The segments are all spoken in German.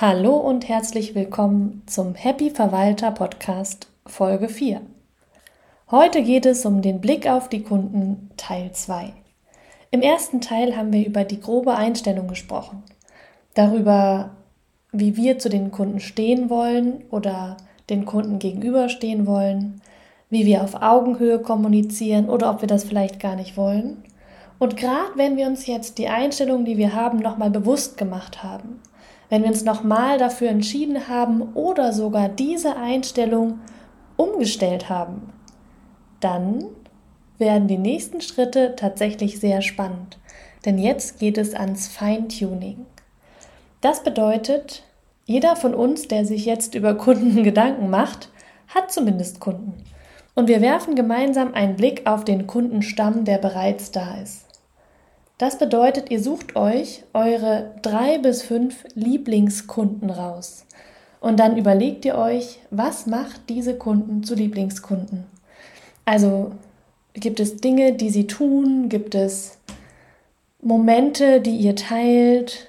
Hallo und herzlich willkommen zum Happy Verwalter Podcast Folge 4. Heute geht es um den Blick auf die Kunden Teil 2. Im ersten Teil haben wir über die grobe Einstellung gesprochen, darüber, wie wir zu den Kunden stehen wollen oder den Kunden gegenüberstehen wollen, wie wir auf Augenhöhe kommunizieren oder ob wir das vielleicht gar nicht wollen. Und gerade wenn wir uns jetzt die Einstellung, die wir haben, nochmal bewusst gemacht haben, wenn wir uns nochmal dafür entschieden haben oder sogar diese Einstellung umgestellt haben, dann werden die nächsten Schritte tatsächlich sehr spannend. Denn jetzt geht es ans Feintuning. Das bedeutet, jeder von uns, der sich jetzt über Kunden Gedanken macht, hat zumindest Kunden. Und wir werfen gemeinsam einen Blick auf den Kundenstamm, der bereits da ist. Das bedeutet, ihr sucht euch eure drei bis fünf Lieblingskunden raus. Und dann überlegt ihr euch, was macht diese Kunden zu Lieblingskunden? Also gibt es Dinge, die sie tun? Gibt es Momente, die ihr teilt?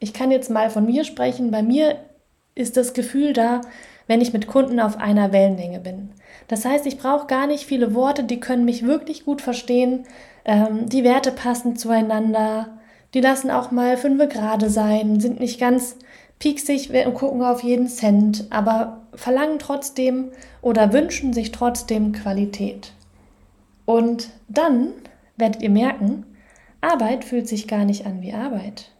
Ich kann jetzt mal von mir sprechen. Bei mir ist das Gefühl da, wenn ich mit Kunden auf einer Wellenlänge bin. Das heißt, ich brauche gar nicht viele Worte, die können mich wirklich gut verstehen. Ähm, die Werte passen zueinander. Die lassen auch mal fünf gerade sein, sind nicht ganz pieksig und gucken auf jeden Cent, aber verlangen trotzdem oder wünschen sich trotzdem Qualität. Und dann werdet ihr merken, Arbeit fühlt sich gar nicht an wie Arbeit.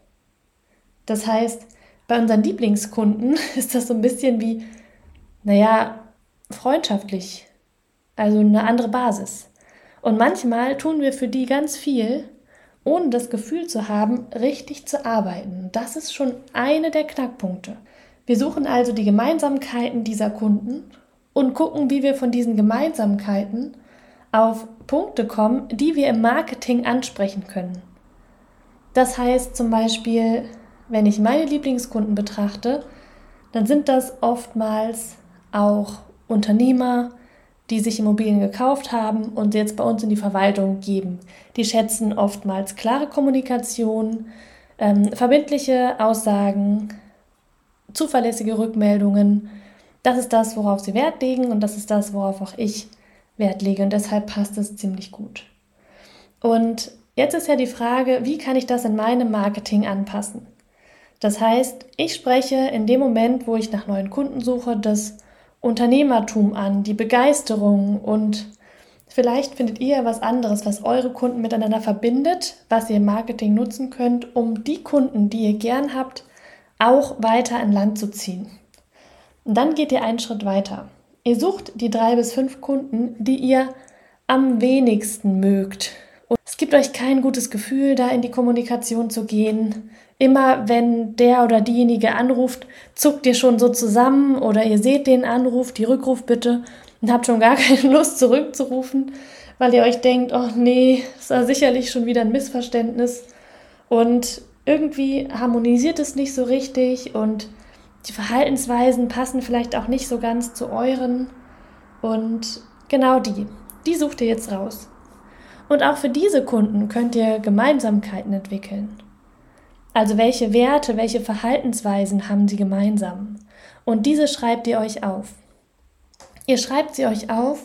Das heißt, bei unseren Lieblingskunden ist das so ein bisschen wie, naja, freundschaftlich, also eine andere Basis. Und manchmal tun wir für die ganz viel, ohne das Gefühl zu haben, richtig zu arbeiten. Das ist schon eine der Knackpunkte. Wir suchen also die Gemeinsamkeiten dieser Kunden und gucken, wie wir von diesen Gemeinsamkeiten auf Punkte kommen, die wir im Marketing ansprechen können. Das heißt zum Beispiel, wenn ich meine Lieblingskunden betrachte, dann sind das oftmals auch Unternehmer, die sich Immobilien gekauft haben und jetzt bei uns in die Verwaltung geben. Die schätzen oftmals klare Kommunikation, ähm, verbindliche Aussagen, zuverlässige Rückmeldungen. Das ist das, worauf sie Wert legen und das ist das, worauf auch ich Wert lege und deshalb passt es ziemlich gut. Und jetzt ist ja die Frage, wie kann ich das in meinem Marketing anpassen? Das heißt, ich spreche in dem Moment, wo ich nach neuen Kunden suche, das Unternehmertum an, die Begeisterung und vielleicht findet ihr was anderes, was eure Kunden miteinander verbindet, was ihr im Marketing nutzen könnt, um die Kunden, die ihr gern habt, auch weiter an Land zu ziehen. Und dann geht ihr einen Schritt weiter. Ihr sucht die drei bis fünf Kunden, die ihr am wenigsten mögt. Und es gibt euch kein gutes Gefühl, da in die Kommunikation zu gehen. Immer wenn der oder diejenige anruft, zuckt ihr schon so zusammen oder ihr seht den Anruf, die Rückrufbitte und habt schon gar keine Lust zurückzurufen, weil ihr euch denkt, oh nee, das war sicherlich schon wieder ein Missverständnis und irgendwie harmonisiert es nicht so richtig und die Verhaltensweisen passen vielleicht auch nicht so ganz zu euren und genau die, die sucht ihr jetzt raus. Und auch für diese Kunden könnt ihr Gemeinsamkeiten entwickeln. Also welche Werte, welche Verhaltensweisen haben sie gemeinsam? Und diese schreibt ihr euch auf. Ihr schreibt sie euch auf,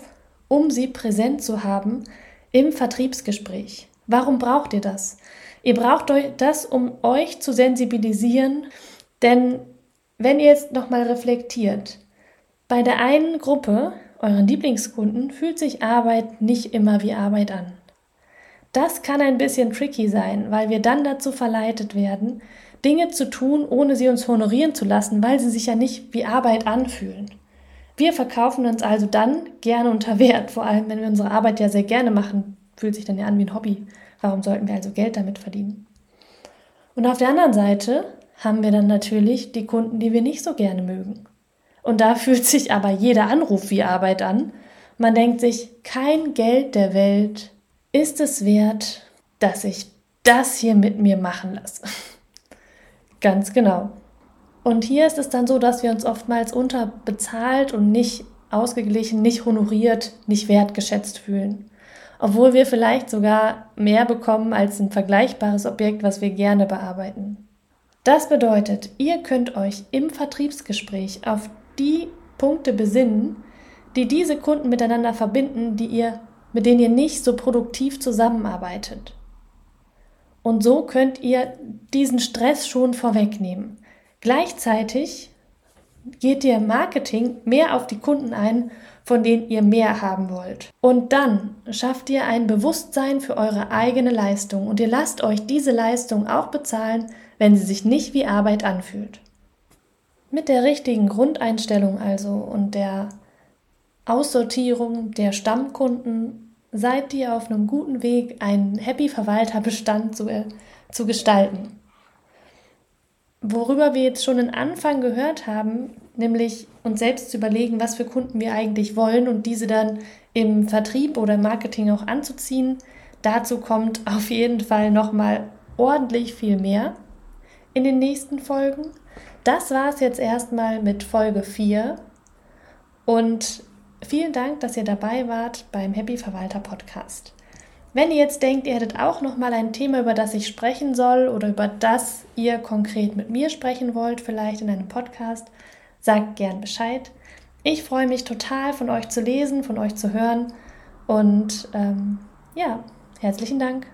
um sie präsent zu haben im Vertriebsgespräch. Warum braucht ihr das? Ihr braucht das, um euch zu sensibilisieren, denn wenn ihr jetzt nochmal reflektiert, bei der einen Gruppe, euren Lieblingskunden, fühlt sich Arbeit nicht immer wie Arbeit an. Das kann ein bisschen tricky sein, weil wir dann dazu verleitet werden, Dinge zu tun, ohne sie uns honorieren zu lassen, weil sie sich ja nicht wie Arbeit anfühlen. Wir verkaufen uns also dann gerne unter Wert, vor allem wenn wir unsere Arbeit ja sehr gerne machen, fühlt sich dann ja an wie ein Hobby. Warum sollten wir also Geld damit verdienen? Und auf der anderen Seite haben wir dann natürlich die Kunden, die wir nicht so gerne mögen. Und da fühlt sich aber jeder Anruf wie Arbeit an. Man denkt sich, kein Geld der Welt ist es wert, dass ich das hier mit mir machen lasse? Ganz genau. Und hier ist es dann so, dass wir uns oftmals unterbezahlt und nicht ausgeglichen, nicht honoriert, nicht wertgeschätzt fühlen. Obwohl wir vielleicht sogar mehr bekommen als ein vergleichbares Objekt, was wir gerne bearbeiten. Das bedeutet, ihr könnt euch im Vertriebsgespräch auf die Punkte besinnen, die diese Kunden miteinander verbinden, die ihr, mit denen ihr nicht so produktiv zusammenarbeitet. Und so könnt ihr diesen Stress schon vorwegnehmen. Gleichzeitig geht ihr im Marketing mehr auf die Kunden ein, von denen ihr mehr haben wollt. Und dann schafft ihr ein Bewusstsein für eure eigene Leistung und ihr lasst euch diese Leistung auch bezahlen, wenn sie sich nicht wie Arbeit anfühlt. Mit der richtigen Grundeinstellung also und der Aussortierung der Stammkunden seid ihr auf einem guten Weg, einen Happy Verwalterbestand zu, äh, zu gestalten. Worüber wir jetzt schon den Anfang gehört haben, nämlich uns selbst zu überlegen, was für Kunden wir eigentlich wollen und diese dann im Vertrieb oder Marketing auch anzuziehen. Dazu kommt auf jeden Fall nochmal ordentlich viel mehr in den nächsten Folgen. Das war es jetzt erstmal mit Folge 4 und vielen Dank, dass ihr dabei wart beim Happy Verwalter Podcast. Wenn ihr jetzt denkt, ihr hättet auch noch mal ein Thema, über das ich sprechen soll oder über das ihr konkret mit mir sprechen wollt, vielleicht in einem Podcast, sagt gern Bescheid. Ich freue mich total, von euch zu lesen, von euch zu hören und ähm, ja, herzlichen Dank.